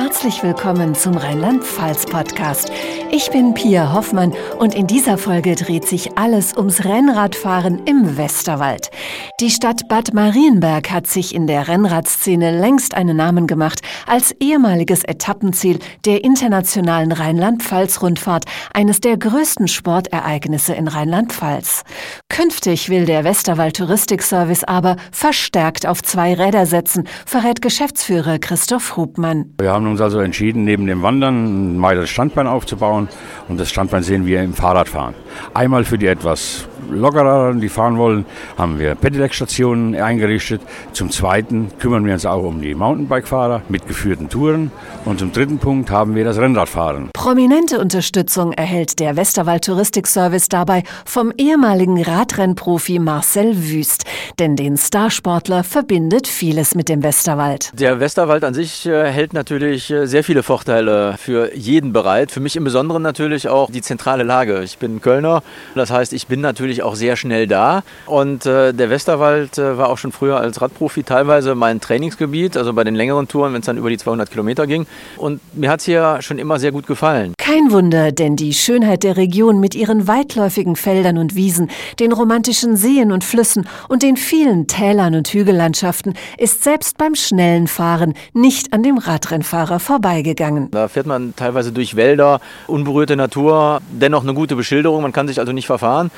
Herzlich willkommen zum Rheinland-Pfalz-Podcast. Ich bin Pia Hoffmann und in dieser Folge dreht sich alles ums Rennradfahren im Westerwald. Die Stadt Bad Marienberg hat sich in der Rennradszene längst einen Namen gemacht als ehemaliges Etappenziel der internationalen Rheinland-Pfalz-Rundfahrt, eines der größten Sportereignisse in Rheinland-Pfalz. Künftig will der Westerwald Touristikservice aber verstärkt auf zwei Räder setzen, verrät Geschäftsführer Christoph Hubmann. Wir haben uns also entschieden, neben dem Wandern ein weiteres Standbein aufzubauen und das Standbein sehen wir im Fahrradfahren. Einmal für die etwas lockereren, die fahren wollen, haben wir Pedelec-Stationen eingerichtet. Zum Zweiten kümmern wir uns auch um die Mountainbike-Fahrer mit geführten Touren. Und zum dritten Punkt haben wir das Rennradfahren. Prominente Unterstützung erhält der Westerwald Touristikservice dabei vom ehemaligen Radrennprofi Marcel Wüst. Denn den Starsportler verbindet vieles mit dem Westerwald. Der Westerwald an sich äh, hält natürlich äh, sehr viele Vorteile für jeden bereit. Für mich im Besonderen natürlich auch die zentrale Lage. Ich bin Kölner, das heißt, ich bin natürlich natürlich auch sehr schnell da. Und äh, der Westerwald äh, war auch schon früher als Radprofi teilweise mein Trainingsgebiet, also bei den längeren Touren, wenn es dann über die 200 Kilometer ging. Und mir hat es hier schon immer sehr gut gefallen. Kein Wunder, denn die Schönheit der Region mit ihren weitläufigen Feldern und Wiesen, den romantischen Seen und Flüssen und den vielen Tälern und Hügellandschaften ist selbst beim schnellen Fahren nicht an dem Radrennfahrer vorbeigegangen. Da fährt man teilweise durch Wälder, unberührte Natur, dennoch eine gute Beschilderung, man kann sich also nicht verfahren.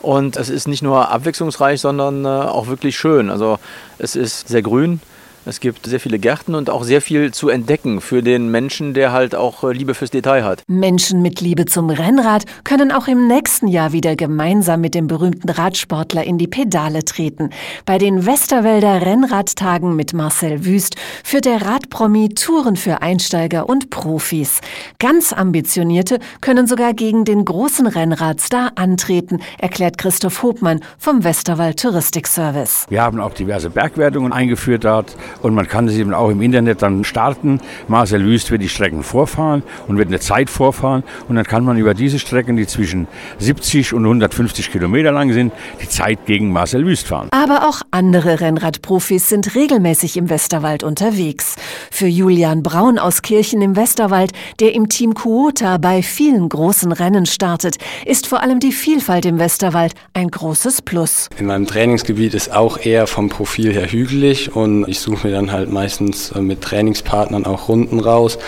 Und es ist nicht nur abwechslungsreich, sondern äh, auch wirklich schön. Also es ist sehr grün, es gibt sehr viele Gärten und auch sehr viel zu entdecken für den Menschen, der halt auch äh, Liebe fürs Detail hat. Menschen mit Liebe zum Rennrad können auch im nächsten Jahr wieder gemeinsam mit dem berühmten Radsportler in die Pedale treten. Bei den Westerwälder Rennradtagen mit Marcel Wüst führt der Radpromi Touren für Einsteiger und Profis. Ganz ambitionierte können sogar gegen den großen Rennradstar antreten, erklärt Christoph Hobmann vom Westerwald Touristikservice. Wir haben auch diverse Bergwertungen eingeführt dort und man kann es eben auch im Internet dann starten. Marcel Wüst wird die Strecken vorfahren und wird eine Zeit vorfahren und dann kann man über diese Strecken, die zwischen 70 und 150 Kilometer lang sind, die Zeit gegen Marcel Wüst fahren. Aber auch andere Rennradprofis sind regelmäßig im Westerwald unterwegs. Für Julian Braun aus Kirchen im Westerwald, der im Team Kuota bei vielen großen Rennen startet, ist vor allem die Vielfalt im Westerwald ein großes Plus. In meinem Trainingsgebiet ist auch eher vom Profil her hügelig und ich suche mir dann halt meistens äh, mit Trainingspartnern auch Runden raus.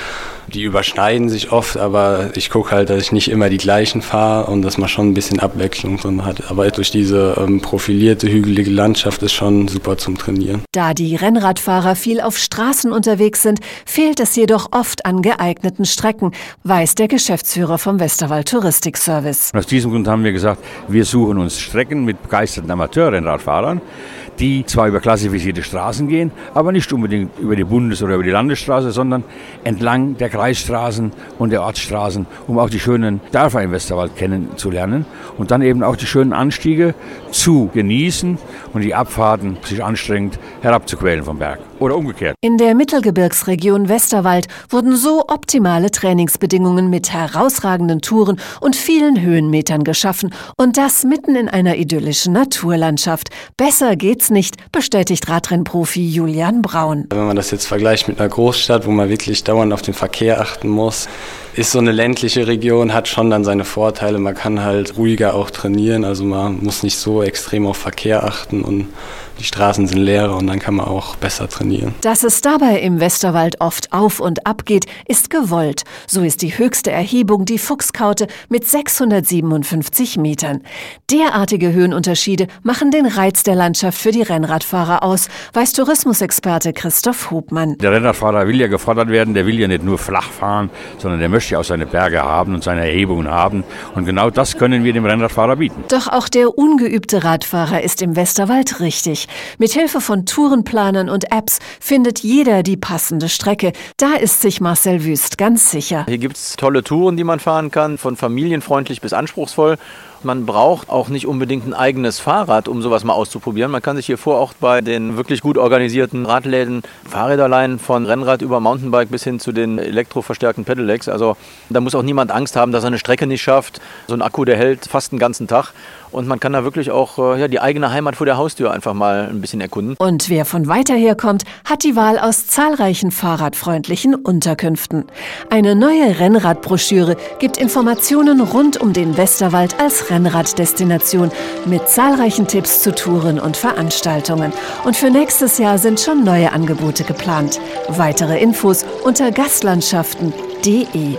Die überschneiden sich oft, aber ich gucke halt, dass ich nicht immer die gleichen fahre und dass man schon ein bisschen Abwechslung drin hat. Aber durch diese ähm, profilierte, hügelige Landschaft ist schon super zum Trainieren. Da die Rennradfahrer viel auf Straßen unterwegs sind, fehlt es jedoch oft an geeigneten Strecken, weiß der Geschäftsführer vom Westerwald Touristikservice. Aus diesem Grund haben wir gesagt, wir suchen uns Strecken mit begeisterten Amateurrennradfahrern die zwar über klassifizierte Straßen gehen, aber nicht unbedingt über die Bundes- oder über die Landesstraße, sondern entlang der Kreisstraßen und der Ortsstraßen, um auch die schönen Dörfer im Westerwald kennenzulernen und dann eben auch die schönen Anstiege zu genießen und die Abfahrten sich anstrengend herabzuquälen vom Berg oder umgekehrt. In der Mittelgebirgsregion Westerwald wurden so optimale Trainingsbedingungen mit herausragenden Touren und vielen Höhenmetern geschaffen und das mitten in einer idyllischen Naturlandschaft. Besser geht's nicht, bestätigt Radrennprofi Julian Braun. Wenn man das jetzt vergleicht mit einer Großstadt, wo man wirklich dauernd auf den Verkehr achten muss, ist so eine ländliche Region, hat schon dann seine Vorteile. Man kann halt ruhiger auch trainieren, also man muss nicht so extrem auf Verkehr achten und die Straßen sind leerer und dann kann man auch besser trainieren. Dass es dabei im Westerwald oft auf und ab geht, ist gewollt. So ist die höchste Erhebung die Fuchskaute mit 657 Metern. Derartige Höhenunterschiede machen den Reiz der Landschaft für die Rennradfahrer aus, weiß Tourismusexperte Christoph Hubmann. Der Rennradfahrer will ja gefordert werden, der will ja nicht nur flach fahren, sondern der möchte ja auch seine Berge haben und seine Erhebungen haben. Und genau das können wir dem Rennradfahrer bieten. Doch auch der ungeübte Radfahrer ist im Westerwald richtig. Mit Hilfe von Tourenplanern und Apps findet jeder die passende Strecke. Da ist sich Marcel Wüst ganz sicher. Hier gibt es tolle Touren, die man fahren kann, von familienfreundlich bis anspruchsvoll. Man braucht auch nicht unbedingt ein eigenes Fahrrad, um sowas mal auszuprobieren. Man kann sich hier vor Ort bei den wirklich gut organisierten Radläden Fahrräder leihen, von Rennrad über Mountainbike bis hin zu den elektroverstärkten Pedelecs. Also da muss auch niemand Angst haben, dass er eine Strecke nicht schafft. So ein Akku, der hält fast einen ganzen Tag. Und man kann da wirklich auch äh, ja, die eigene Heimat vor der Haustür einfach mal ein bisschen erkunden. Und wer von weiter her kommt, hat die Wahl aus zahlreichen fahrradfreundlichen Unterkünften. Eine neue Rennradbroschüre gibt Informationen rund um den Westerwald als Rennraddestination mit zahlreichen Tipps zu Touren und Veranstaltungen. Und für nächstes Jahr sind schon neue Angebote geplant. Weitere Infos unter gastlandschaften.de.